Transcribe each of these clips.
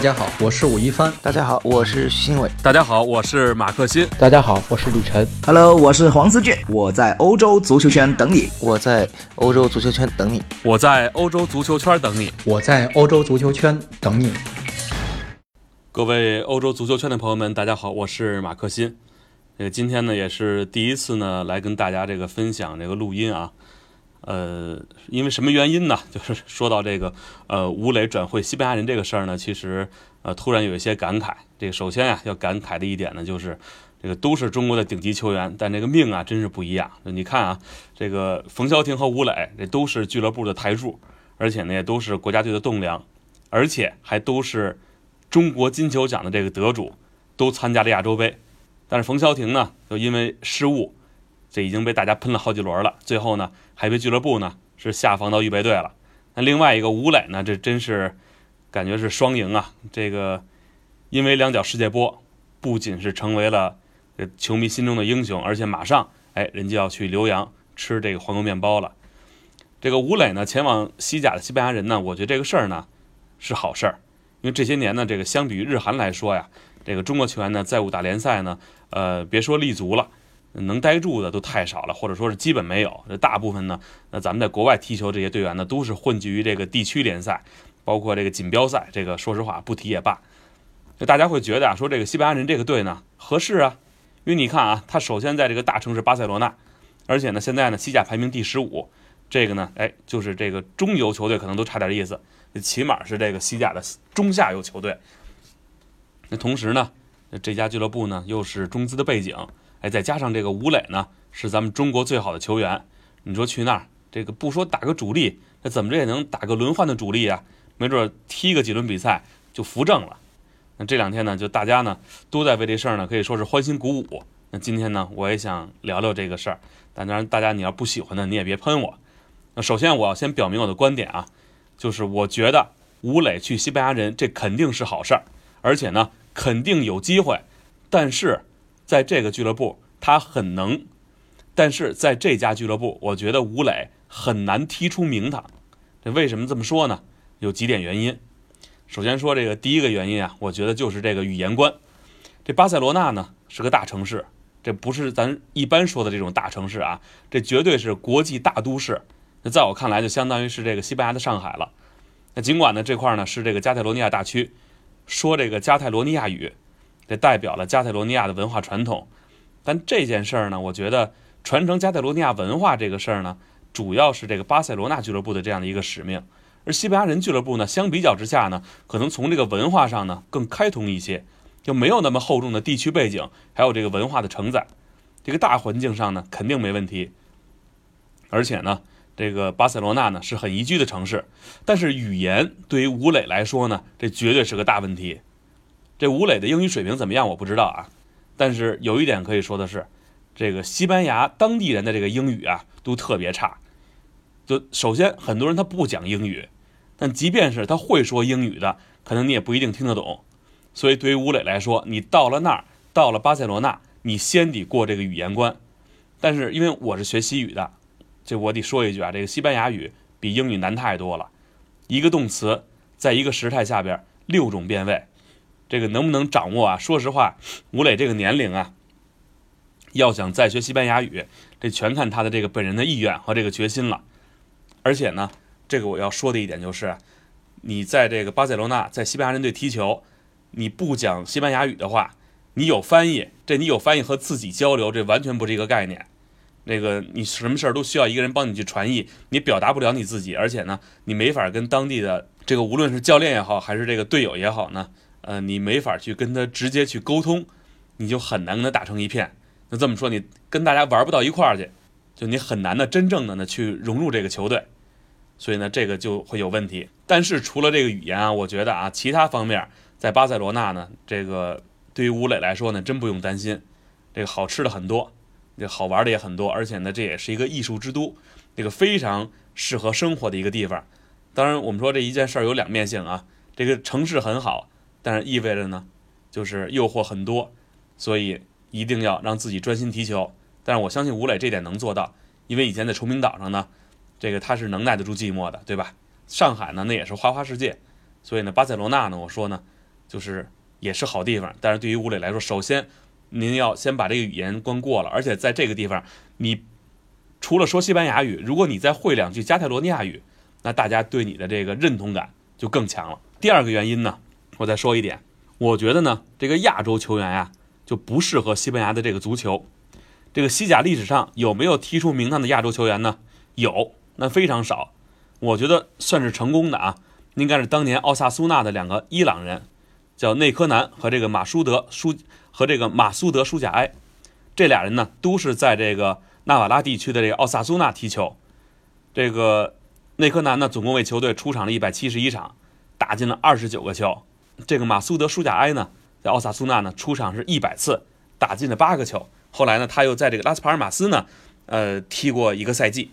大家好，我是武一帆。大家好，我是徐新伟。大家好，我是马克欣。大家好，我是李晨。Hello，我是黄思俊。我在欧洲足球圈等你。我在欧洲足球圈等你。我在欧洲足球圈等你。我在欧洲足球圈等你。各位欧洲足球圈的朋友们，大家好，我是马克欣。呃今天呢，也是第一次呢，来跟大家这个分享这个录音啊。呃，因为什么原因呢？就是说到这个呃，吴磊转会西班牙人这个事儿呢，其实呃，突然有一些感慨。这个首先啊，要感慨的一点呢，就是这个都是中国的顶级球员，但这个命啊，真是不一样。你看啊，这个冯潇霆和吴磊，这都是俱乐部的台柱，而且呢，也都是国家队的栋梁，而且还都是中国金球奖的这个得主，都参加了亚洲杯。但是冯潇霆呢，就因为失误。这已经被大家喷了好几轮了，最后呢还被俱乐部呢是下放到预备队了。那另外一个吴磊呢，这真是感觉是双赢啊！这个因为两脚世界波，不仅是成为了球迷心中的英雄，而且马上哎人就要去留洋吃这个黄油面包了。这个吴磊呢前往西甲的西班牙人呢，我觉得这个事儿呢是好事儿，因为这些年呢这个相比于日韩来说呀，这个中国球员呢在五大联赛呢，呃别说立足了。能待住的都太少了，或者说是基本没有。这大部分呢，那咱们在国外踢球这些队员呢，都是混迹于这个地区联赛，包括这个锦标赛。这个说实话不提也罢。就大家会觉得啊，说这个西班牙人这个队呢合适啊，因为你看啊，他首先在这个大城市巴塞罗那，而且呢现在呢西甲排名第十五，这个呢哎就是这个中游球队可能都差点意思，起码是这个西甲的中下游球队。那同时呢，这家俱乐部呢又是中资的背景。哎，再加上这个吴磊呢，是咱们中国最好的球员。你说去那儿，这个不说打个主力，那怎么着也能打个轮换的主力啊？没准踢个几轮比赛就扶正了。那这两天呢，就大家呢都在为这事儿呢，可以说是欢欣鼓舞。那今天呢，我也想聊聊这个事儿。但当然，大家你要不喜欢的，你也别喷我。那首先我要先表明我的观点啊，就是我觉得吴磊去西班牙人，这肯定是好事儿，而且呢，肯定有机会。但是。在这个俱乐部，他很能，但是在这家俱乐部，我觉得吴磊很难踢出名堂。这为什么这么说呢？有几点原因。首先说这个第一个原因啊，我觉得就是这个语言关。这巴塞罗那呢是个大城市，这不是咱一般说的这种大城市啊，这绝对是国际大都市。那在我看来，就相当于是这个西班牙的上海了。那尽管呢这块呢是这个加泰罗尼亚大区，说这个加泰罗尼亚语。这代表了加泰罗尼亚的文化传统，但这件事儿呢，我觉得传承加泰罗尼亚文化这个事儿呢，主要是这个巴塞罗那俱乐部的这样的一个使命。而西班牙人俱乐部呢，相比较之下呢，可能从这个文化上呢更开通一些，就没有那么厚重的地区背景，还有这个文化的承载。这个大环境上呢，肯定没问题。而且呢，这个巴塞罗那呢是很宜居的城市，但是语言对于吴磊来说呢，这绝对是个大问题。这吴磊的英语水平怎么样？我不知道啊，但是有一点可以说的是，这个西班牙当地人的这个英语啊都特别差。就首先很多人他不讲英语，但即便是他会说英语的，可能你也不一定听得懂。所以对于吴磊来说，你到了那儿，到了巴塞罗那，你先得过这个语言关。但是因为我是学西语的，这我得说一句啊，这个西班牙语比英语难太多了。一个动词在一个时态下边六种变位。这个能不能掌握啊？说实话，吴磊这个年龄啊，要想再学西班牙语，这全看他的这个本人的意愿和这个决心了。而且呢，这个我要说的一点就是，你在这个巴塞罗那，在西班牙人队踢球，你不讲西班牙语的话，你有翻译，这你有翻译和自己交流，这完全不是一个概念。那个你什么事儿都需要一个人帮你去传译，你表达不了你自己，而且呢，你没法跟当地的这个无论是教练也好，还是这个队友也好呢。呃，你没法去跟他直接去沟通，你就很难跟他打成一片。那这么说，你跟大家玩不到一块儿去，就你很难的真正的呢去融入这个球队。所以呢，这个就会有问题。但是除了这个语言啊，我觉得啊，其他方面在巴塞罗那呢，这个对于吴磊来说呢，真不用担心。这个好吃的很多，这好玩的也很多，而且呢，这也是一个艺术之都，这个非常适合生活的一个地方。当然，我们说这一件事儿有两面性啊，这个城市很好。但是意味着呢，就是诱惑很多，所以一定要让自己专心踢球。但是我相信吴磊这点能做到，因为以前在崇明岛上呢，这个他是能耐得住寂寞的，对吧？上海呢，那也是花花世界，所以呢，巴塞罗那呢，我说呢，就是也是好地方。但是对于吴磊来说，首先您要先把这个语言关过了，而且在这个地方，你除了说西班牙语，如果你再会两句加泰罗尼亚语，那大家对你的这个认同感就更强了。第二个原因呢，我再说一点，我觉得呢，这个亚洲球员呀就不适合西班牙的这个足球。这个西甲历史上有没有踢出名堂的亚洲球员呢？有，那非常少。我觉得算是成功的啊，应该是当年奥萨苏纳的两个伊朗人，叫内科南和这个马舒德舒和这个马苏德舒贾埃，这俩人呢都是在这个纳瓦拉地区的这个奥萨苏纳踢球。这个内科南呢总共为球队出场了一百七十一场，打进了二十九个球。这个马苏德舒贾埃呢在奥萨苏纳呢出场是一百次，打进了八个球。后来呢他又在这个拉斯帕尔马斯呢，呃踢过一个赛季。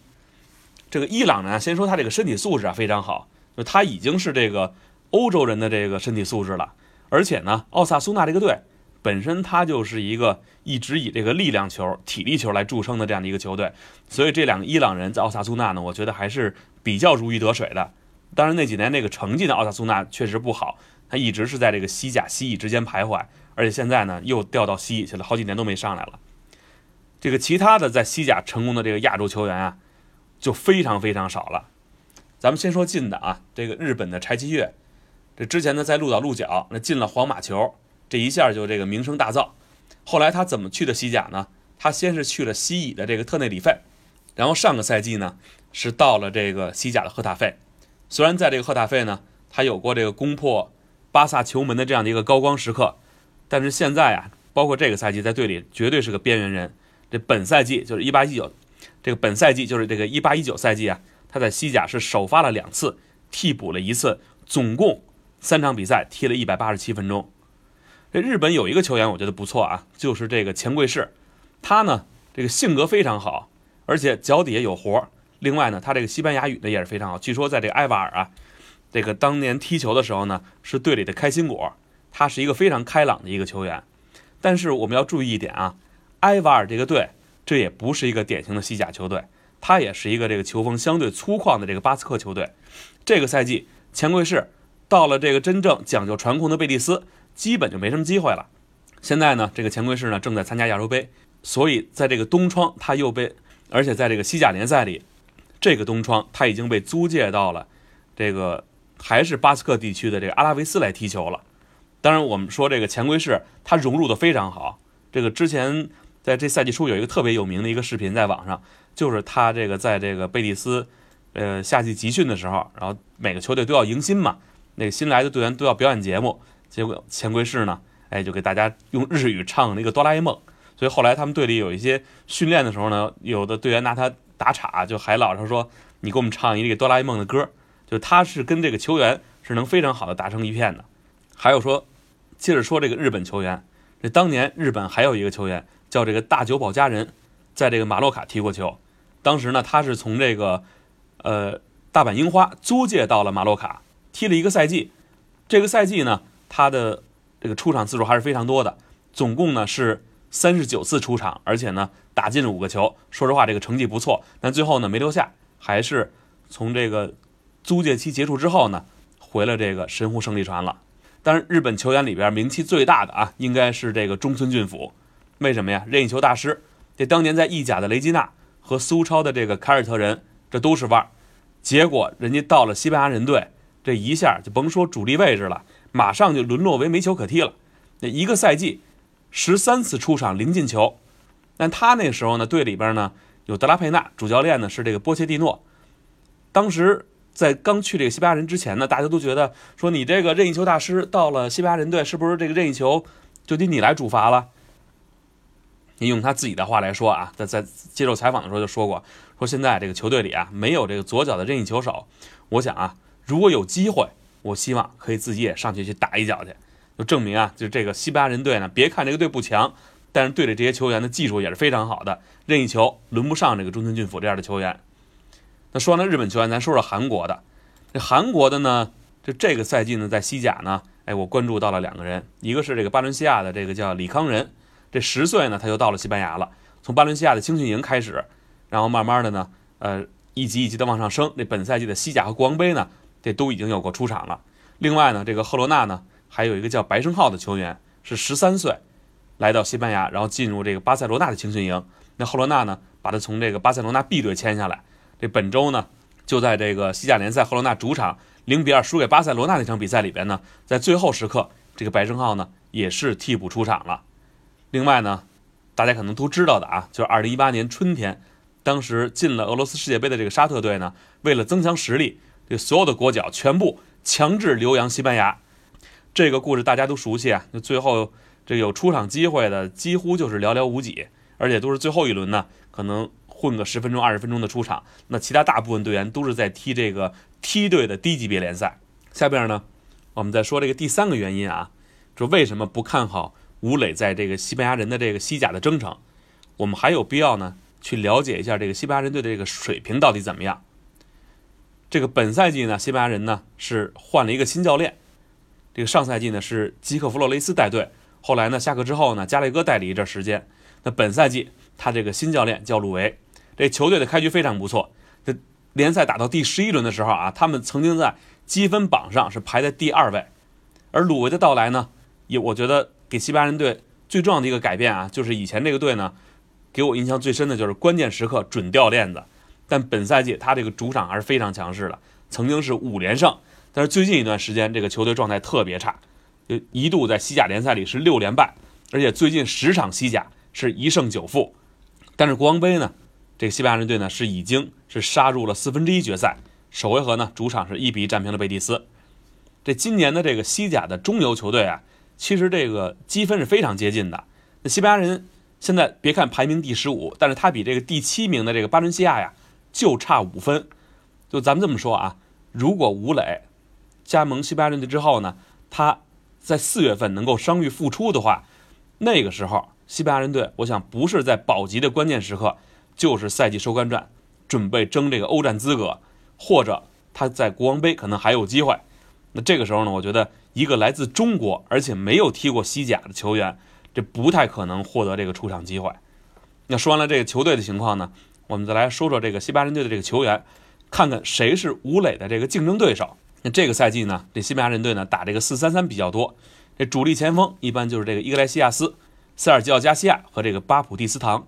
这个伊朗呢，先说他这个身体素质啊非常好，就他已经是这个欧洲人的这个身体素质了，而且呢，奥萨苏纳这个队本身他就是一个一直以这个力量球、体力球来著称的这样的一个球队，所以这两个伊朗人在奥萨苏纳呢，我觉得还是比较如鱼得水的。当然那几年那个成绩呢，奥萨苏纳确实不好，他一直是在这个西甲、西乙之间徘徊，而且现在呢又调到西乙去了，好几年都没上来了。这个其他的在西甲成功的这个亚洲球员啊。就非常非常少了。咱们先说近的啊，这个日本的柴崎岳，这之前呢在鹿岛鹿角那进了皇马球，这一下就这个名声大噪。后来他怎么去的西甲呢？他先是去了西乙的这个特内里费，然后上个赛季呢是到了这个西甲的赫塔费。虽然在这个赫塔费呢，他有过这个攻破巴萨球门的这样的一个高光时刻，但是现在啊，包括这个赛季在队里绝对是个边缘人。这本赛季就是一八一九。这个本赛季就是这个一八一九赛季啊，他在西甲是首发了两次，替补了一次，总共三场比赛踢了一百八十七分钟。这日本有一个球员我觉得不错啊，就是这个钱贵士，他呢这个性格非常好，而且脚底下有活儿另外呢，他这个西班牙语呢也是非常好。据说在这个埃瓦尔啊，这个当年踢球的时候呢，是队里的开心果。他是一个非常开朗的一个球员。但是我们要注意一点啊，埃瓦尔这个队。这也不是一个典型的西甲球队，他也是一个这个球风相对粗犷的这个巴斯克球队。这个赛季，钱贵士到了这个真正讲究传控的贝蒂斯，基本就没什么机会了。现在呢，这个钱贵士呢正在参加亚洲杯，所以在这个冬窗他又被，而且在这个西甲联赛里，这个冬窗他已经被租借到了这个还是巴斯克地区的这个阿拉维斯来踢球了。当然，我们说这个钱贵士他融入的非常好，这个之前。在这赛季初有一个特别有名的一个视频在网上，就是他这个在这个贝蒂斯，呃夏季集训的时候，然后每个球队都要迎新嘛，那个新来的队员都要表演节目，结果钱贵士呢，哎就给大家用日语唱那个哆啦 A 梦，所以后来他们队里有一些训练的时候呢，有的队员拿他打岔，就还老是说你给我们唱一个哆啦 A 梦的歌，就他是跟这个球员是能非常好的打成一片的。还有说，接着说这个日本球员，这当年日本还有一个球员。叫这个大久保家人，在这个马洛卡踢过球。当时呢，他是从这个呃大阪樱花租借到了马洛卡，踢了一个赛季。这个赛季呢，他的这个出场次数还是非常多的，总共呢是三十九次出场，而且呢打进了五个球。说实话，这个成绩不错，但最后呢没留下，还是从这个租借期结束之后呢，回了这个神户胜利船了。当然，日本球员里边名气最大的啊，应该是这个中村俊辅。为什么呀？任意球大师，这当年在意甲的雷吉纳和苏超的这个凯尔特人，这都是腕儿。结果人家到了西班牙人队，这一下就甭说主力位置了，马上就沦落为没球可踢了。那一个赛季，十三次出场零进球。但他那时候呢，队里边呢有德拉佩纳，主教练呢是这个波切蒂诺。当时在刚去这个西班牙人之前呢，大家都觉得说你这个任意球大师到了西班牙人队，是不是这个任意球就得你来主罚了？你用他自己的话来说啊，在在接受采访的时候就说过，说现在这个球队里啊没有这个左脚的任意球手。我想啊，如果有机会，我希望可以自己也上去去打一脚去，就证明啊，就这个西班牙人队呢，别看这个队不强，但是队里这些球员的技术也是非常好的，任意球轮不上这个中村俊辅这样的球员。说完了日本球员，咱说说韩国的。这韩国的呢，就这个赛季呢，在西甲呢，哎，我关注到了两个人，一个是这个巴伦西亚的这个叫李康仁。这十岁呢，他就到了西班牙了。从巴伦西亚的青训营开始，然后慢慢的呢，呃，一级一级的往上升。这本赛季的西甲和国王杯呢，这都已经有过出场了。另外呢，这个赫罗纳呢，还有一个叫白胜浩的球员，是十三岁来到西班牙，然后进入这个巴塞罗那的青训营。那赫罗纳呢，把他从这个巴塞罗那 B 队签下来。这本周呢，就在这个西甲联赛赫罗纳主场零比二输给巴塞罗那那场比赛里边呢，在最后时刻，这个白胜浩呢也是替补出场了。另外呢，大家可能都知道的啊，就是二零一八年春天，当时进了俄罗斯世界杯的这个沙特队呢，为了增强实力，这所有的国脚全部强制留洋西班牙。这个故事大家都熟悉啊，就最后这有出场机会的几乎就是寥寥无几，而且都是最后一轮呢，可能混个十分钟、二十分钟的出场。那其他大部分队员都是在踢这个梯队的低级别联赛。下边呢，我们再说这个第三个原因啊，就为什么不看好？吴磊在这个西班牙人的这个西甲的征程，我们还有必要呢去了解一下这个西班牙人队的这个水平到底怎么样。这个本赛季呢，西班牙人呢是换了一个新教练，这个上赛季呢是基克弗洛雷斯带队，后来呢下课之后呢，加雷戈带了一阵时间。那本赛季他这个新教练叫鲁维，这球队的开局非常不错。这联赛打到第十一轮的时候啊，他们曾经在积分榜上是排在第二位。而鲁维的到来呢，也我觉得。给西班牙人队最重要的一个改变啊，就是以前这个队呢，给我印象最深的就是关键时刻准掉链子。但本赛季他这个主场还是非常强势的，曾经是五连胜，但是最近一段时间这个球队状态特别差，就一度在西甲联赛里是六连败，而且最近十场西甲是一胜九负。但是国王杯呢，这个西班牙人队呢是已经是杀入了四分之一决赛，首回合呢主场是一比一战平了贝蒂斯。这今年的这个西甲的中游球队啊。其实这个积分是非常接近的。那西班牙人现在别看排名第十五，但是他比这个第七名的这个巴伦西亚呀就差五分。就咱们这么说啊，如果吴磊加盟西班牙人队之后呢，他在四月份能够伤愈复出的话，那个时候西班牙人队，我想不是在保级的关键时刻，就是赛季收官战，准备争这个欧战资格，或者他在国王杯可能还有机会。那这个时候呢，我觉得。一个来自中国而且没有踢过西甲的球员，这不太可能获得这个出场机会。那说完了这个球队的情况呢，我们再来说说这个西班牙人队的这个球员，看看谁是吴磊的这个竞争对手。那这个赛季呢，这西班牙人队呢打这个四三三比较多，这主力前锋一般就是这个伊格莱西亚斯、塞尔吉奥加西亚和这个巴普蒂斯唐。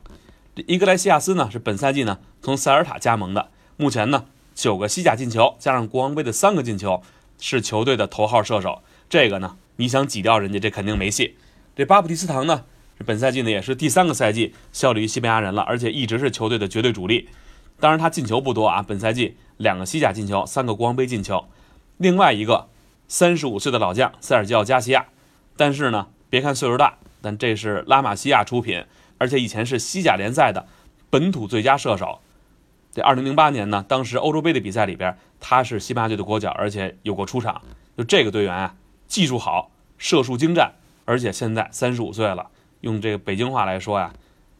伊格莱西亚斯呢是本赛季呢从塞尔塔加盟的，目前呢九个西甲进球加上国王杯的三个进球，是球队的头号射手。这个呢，你想挤掉人家，这肯定没戏。这巴普蒂斯唐呢，本赛季呢也是第三个赛季效力于西班牙人了，而且一直是球队的绝对主力。当然他进球不多啊，本赛季两个西甲进球，三个国王杯进球。另外一个三十五岁的老将塞尔吉奥加西亚，但是呢，别看岁数大，但这是拉玛西亚出品，而且以前是西甲联赛的本土最佳射手。这二零零八年呢，当时欧洲杯的比赛里边，他是西班牙队的国脚，而且有过出场。就这个队员啊。技术好，射术精湛，而且现在三十五岁了，用这个北京话来说呀，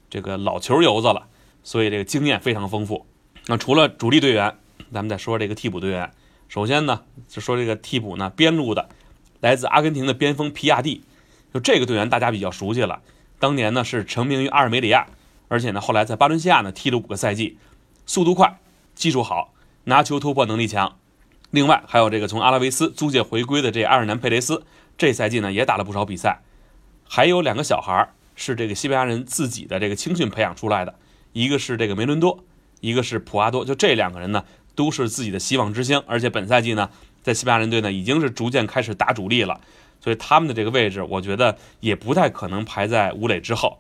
这个老球油子了，所以这个经验非常丰富。那除了主力队员，咱们再说这个替补队员。首先呢，就说这个替补呢，边路的，来自阿根廷的边锋皮亚蒂，就这个队员大家比较熟悉了，当年呢是成名于阿尔梅里亚，而且呢后来在巴伦西亚呢踢了五个赛季，速度快，技术好，拿球突破能力强。另外还有这个从阿拉维斯租借回归的这阿尔南佩雷斯，这赛季呢也打了不少比赛。还有两个小孩是这个西班牙人自己的这个青训培养出来的，一个是这个梅伦多，一个是普阿多。就这两个人呢都是自己的希望之星，而且本赛季呢在西班牙人队呢已经是逐渐开始打主力了，所以他们的这个位置我觉得也不太可能排在吴磊之后。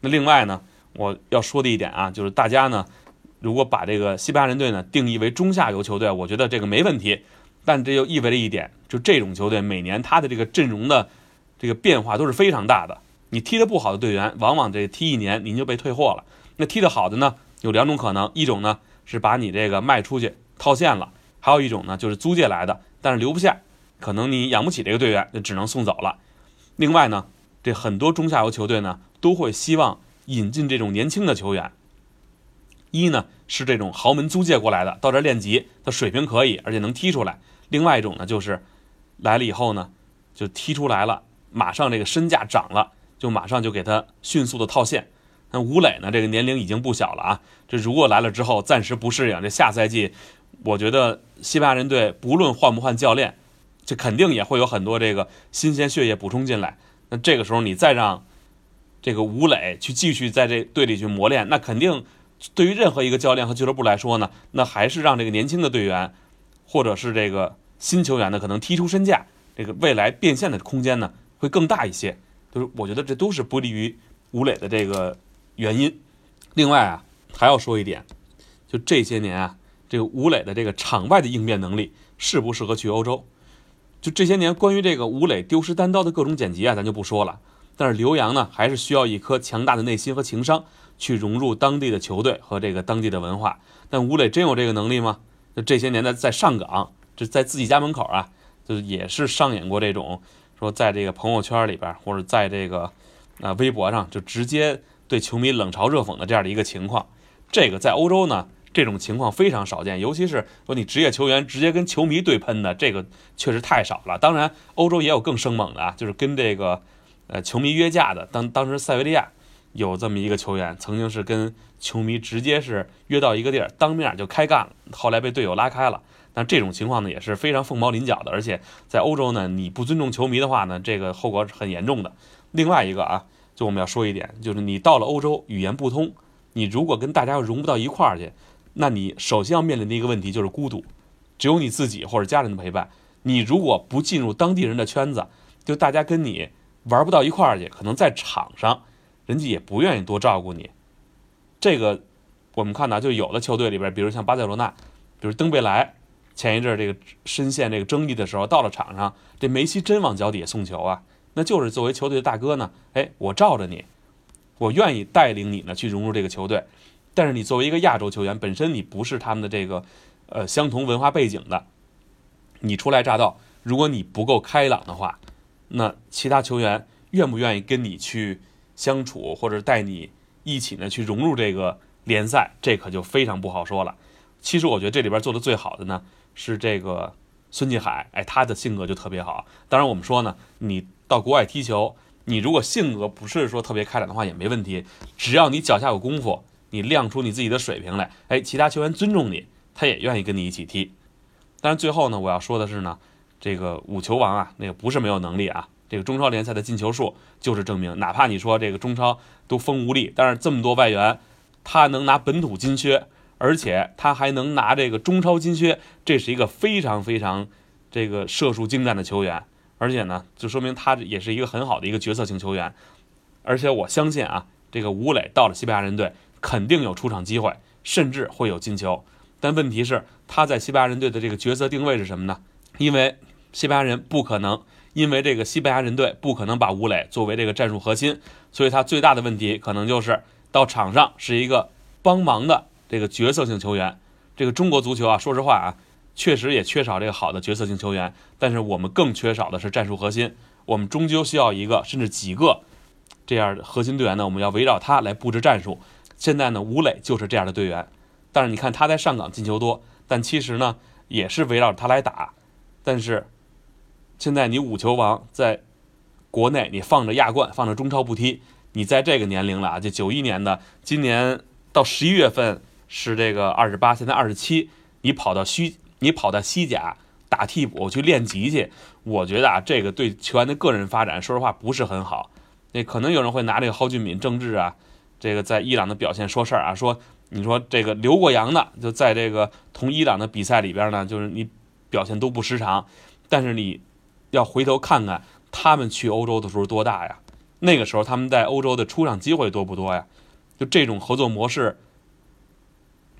那另外呢我要说的一点啊，就是大家呢。如果把这个西班牙人队呢定义为中下游球队，我觉得这个没问题。但这又意味着一点，就这种球队每年他的这个阵容的这个变化都是非常大的。你踢得不好的队员，往往这踢一年您就被退货了。那踢得好的呢，有两种可能：一种呢是把你这个卖出去套现了；还有一种呢就是租借来的，但是留不下，可能你养不起这个队员，就只能送走了。另外呢，这很多中下游球队呢都会希望引进这种年轻的球员。一呢是这种豪门租借过来的，到这练级，他水平可以，而且能踢出来。另外一种呢就是来了以后呢，就踢出来了，马上这个身价涨了，就马上就给他迅速的套现。那吴磊呢，这个年龄已经不小了啊，这如果来了之后暂时不适应，这下赛季我觉得西班牙人队不论换不换教练，这肯定也会有很多这个新鲜血液补充进来。那这个时候你再让这个吴磊去继续在这队里去磨练，那肯定对于任何一个教练和俱乐部来说呢，那还是让这个年轻的队员或者是这个新球员呢，可能踢出身价，这个未来变现的空间呢会更大一些。就是我觉得这都是不利于吴磊的这个原因。另外啊，还要说一点，就这些年啊，这个吴磊的这个场外的应变能力适不适合去欧洲？就这些年关于这个吴磊丢失单刀的各种剪辑啊，咱就不说了。但是刘洋呢，还是需要一颗强大的内心和情商，去融入当地的球队和这个当地的文化。但吴磊真有这个能力吗？就这些年在在上港，就在自己家门口啊，就也是上演过这种说在这个朋友圈里边或者在这个啊微博上就直接对球迷冷嘲热讽的这样的一个情况。这个在欧洲呢，这种情况非常少见，尤其是说你职业球员直接跟球迷对喷的，这个确实太少了。当然，欧洲也有更生猛的啊，就是跟这个。呃，球迷约架的，当当时塞维利亚有这么一个球员，曾经是跟球迷直接是约到一个地儿，当面就开干了，后来被队友拉开了。但这种情况呢，也是非常凤毛麟角的，而且在欧洲呢，你不尊重球迷的话呢，这个后果是很严重的。另外一个啊，就我们要说一点，就是你到了欧洲，语言不通，你如果跟大家融不到一块儿去，那你首先要面临的一个问题就是孤独，只有你自己或者家人的陪伴。你如果不进入当地人的圈子，就大家跟你。玩不到一块儿去，可能在场上，人家也不愿意多照顾你。这个我们看到，就有的球队里边，比如像巴塞罗那，比如登贝莱，前一阵这个深陷这个争议的时候，到了场上，这梅西真往脚底下送球啊，那就是作为球队的大哥呢，哎，我罩着你，我愿意带领你呢去融入这个球队。但是你作为一个亚洲球员，本身你不是他们的这个呃相同文化背景的，你初来乍到，如果你不够开朗的话。那其他球员愿不愿意跟你去相处，或者带你一起呢去融入这个联赛，这可就非常不好说了。其实我觉得这里边做的最好的呢是这个孙继海，哎，他的性格就特别好。当然我们说呢，你到国外踢球，你如果性格不是说特别开朗的话也没问题，只要你脚下有功夫，你亮出你自己的水平来，哎，其他球员尊重你，他也愿意跟你一起踢。但是最后呢，我要说的是呢。这个五球王啊，那个不是没有能力啊。这个中超联赛的进球数就是证明，哪怕你说这个中超都风无力，但是这么多外援，他能拿本土金靴，而且他还能拿这个中超金靴，这是一个非常非常这个射术精湛的球员。而且呢，就说明他也是一个很好的一个角色性球员。而且我相信啊，这个吴磊到了西班牙人队，肯定有出场机会，甚至会有进球。但问题是，他在西班牙人队的这个角色定位是什么呢？因为西班牙人不可能，因为这个西班牙人队不可能把吴磊作为这个战术核心，所以他最大的问题可能就是到场上是一个帮忙的这个角色性球员。这个中国足球啊，说实话啊，确实也缺少这个好的角色性球员，但是我们更缺少的是战术核心。我们终究需要一个甚至几个这样的核心队员呢，我们要围绕他来布置战术。现在呢，吴磊就是这样的队员，但是你看他在上港进球多，但其实呢，也是围绕着他来打，但是。现在你五球王在国内，你放着亚冠，放着中超不踢，你在这个年龄了啊，就九一年的，今年到十一月份是这个二十八，现在二十七，你跑到西，你跑到西甲打替补去练级去，我觉得啊，这个对球员的个人发展，说实话不是很好。那可能有人会拿这个蒿俊闵、郑智啊，这个在伊朗的表现说事儿啊，说你说这个留过洋的，就在这个同伊朗的比赛里边呢，就是你表现都不失常，但是你。要回头看看他们去欧洲的时候多大呀？那个时候他们在欧洲的出场机会多不多呀？就这种合作模式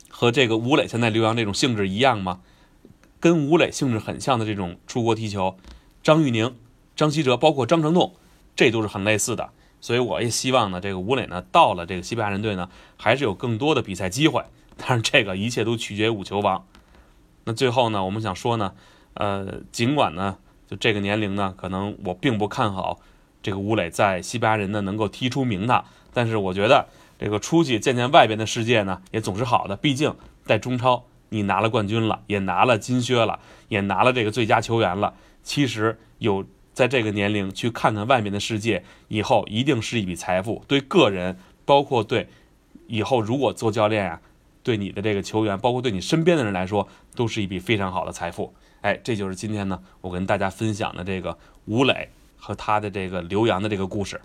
和这个吴磊现在留洋这种性质一样吗？跟吴磊性质很像的这种出国踢球，张玉宁、张稀哲，包括张成栋，这都是很类似的。所以我也希望呢，这个吴磊呢到了这个西班牙人队呢，还是有更多的比赛机会。但是这个一切都取决于五球王。那最后呢，我们想说呢，呃，尽管呢。就这个年龄呢，可能我并不看好这个吴磊在西班牙人呢能够踢出名堂。但是我觉得这个出去见见外边的世界呢，也总是好的。毕竟在中超你拿了冠军了，也拿了金靴了，也拿了这个最佳球员了。其实有在这个年龄去看看外面的世界，以后一定是一笔财富。对个人，包括对以后如果做教练啊，对你的这个球员，包括对你身边的人来说，都是一笔非常好的财富。哎，这就是今天呢我跟大家分享的这个吴磊和他的这个刘洋的这个故事。